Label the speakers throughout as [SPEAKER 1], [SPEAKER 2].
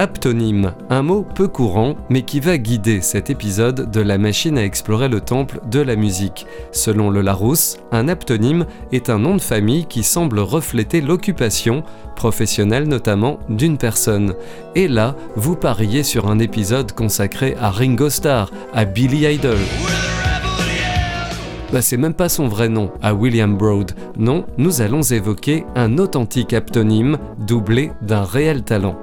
[SPEAKER 1] Aptonyme, un mot peu courant mais qui va guider cet épisode de la machine à explorer le temple de la musique. Selon le Larousse, un aptonyme est un nom de famille qui semble refléter l'occupation, professionnelle notamment, d'une personne. Et là, vous pariez sur un épisode consacré à Ringo Starr, à Billy Idol. Bah, c'est même pas son vrai nom, à William Broad. Non, nous allons évoquer un authentique aptonyme doublé d'un réel talent.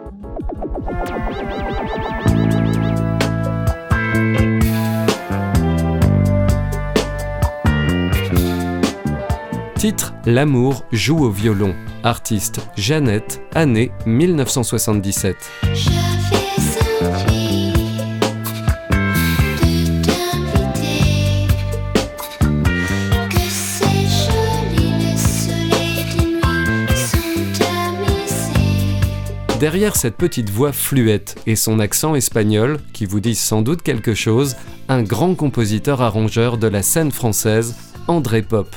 [SPEAKER 1] Titre L'amour joue au violon. Artiste Jeannette, année 1977. Derrière cette petite voix fluette et son accent espagnol, qui vous disent sans doute quelque chose, un grand compositeur-arrangeur de la scène française, André Pop.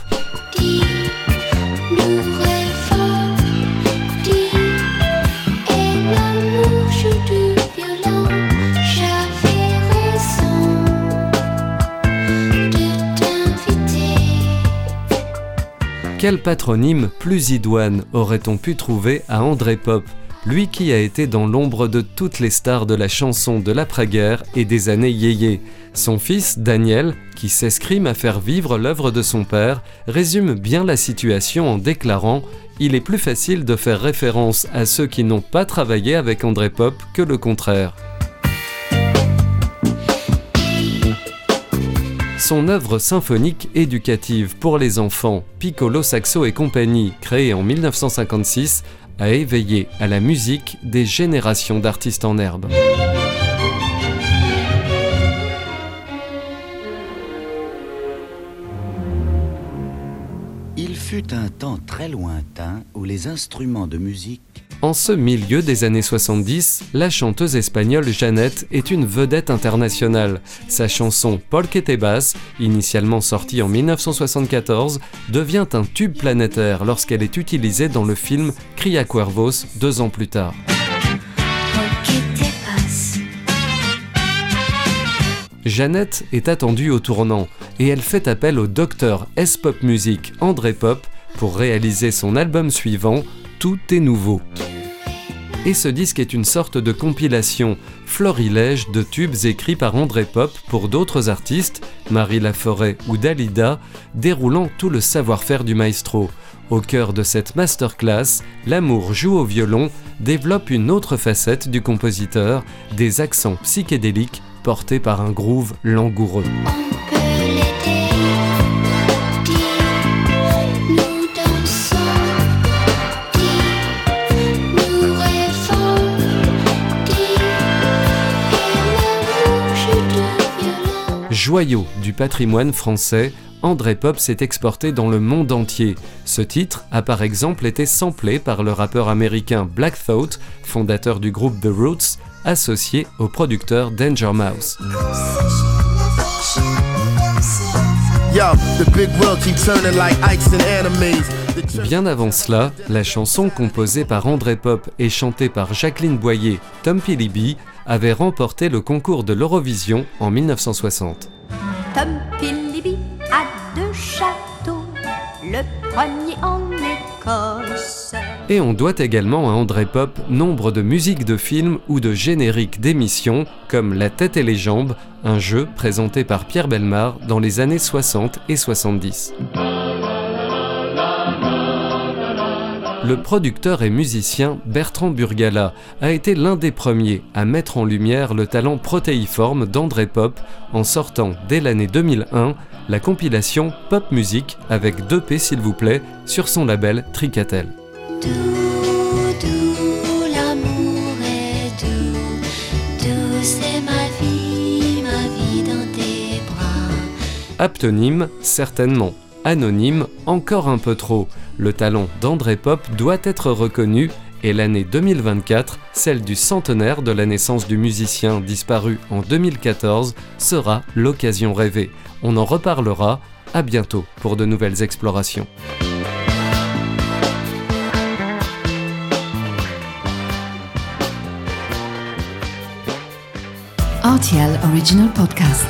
[SPEAKER 1] Quel patronyme plus idoine aurait-on pu trouver à André Pop, lui qui a été dans l'ombre de toutes les stars de la chanson de l'après-guerre et des années yéyé Son fils, Daniel, qui s'escrime à faire vivre l'œuvre de son père, résume bien la situation en déclarant Il est plus facile de faire référence à ceux qui n'ont pas travaillé avec André Pop que le contraire. Son œuvre symphonique éducative pour les enfants, Piccolo Saxo et compagnie, créée en 1956, a éveillé à la musique des générations d'artistes en herbe.
[SPEAKER 2] Il fut un temps très lointain où les instruments de musique
[SPEAKER 1] en ce milieu des années 70, la chanteuse espagnole Jeannette est une vedette internationale. Sa chanson Porque te initialement sortie en 1974, devient un tube planétaire lorsqu'elle est utilisée dans le film Cria Cuervos deux ans plus tard. Jeannette est attendue au tournant et elle fait appel au docteur S-Pop Music André Pop pour réaliser son album suivant, Tout est nouveau et ce disque est une sorte de compilation, florilège de tubes écrits par André Pop pour d'autres artistes, Marie Laforêt ou Dalida, déroulant tout le savoir-faire du maestro. Au cœur de cette masterclass, L'amour joue au violon développe une autre facette du compositeur, des accents psychédéliques portés par un groove langoureux. Joyau du patrimoine français, André Pop s'est exporté dans le monde entier. Ce titre a par exemple été samplé par le rappeur américain Black Thought, fondateur du groupe The Roots, associé au producteur Danger Mouse. Bien avant cela, la chanson composée par André Pop et chantée par Jacqueline Boyer, Tom Philibby, avait remporté le concours de l'Eurovision en 1960. Tom Philibby a deux châteaux, le premier en Écosse. Et on doit également à André Pop nombre de musiques de films ou de génériques d'émissions comme La tête et les jambes, un jeu présenté par Pierre Belmar dans les années 60 et 70. Le producteur et musicien Bertrand Burgala a été l'un des premiers à mettre en lumière le talent protéiforme d'André Pop en sortant dès l'année 2001 la compilation Pop Music avec 2 P s'il vous plaît sur son label Tricatel. Aptonyme, certainement. Anonyme, encore un peu trop. Le talent d'André Pop doit être reconnu et l'année 2024, celle du centenaire de la naissance du musicien disparu en 2014, sera l'occasion rêvée. On en reparlera. À bientôt pour de nouvelles explorations.
[SPEAKER 3] RTL Original Podcast.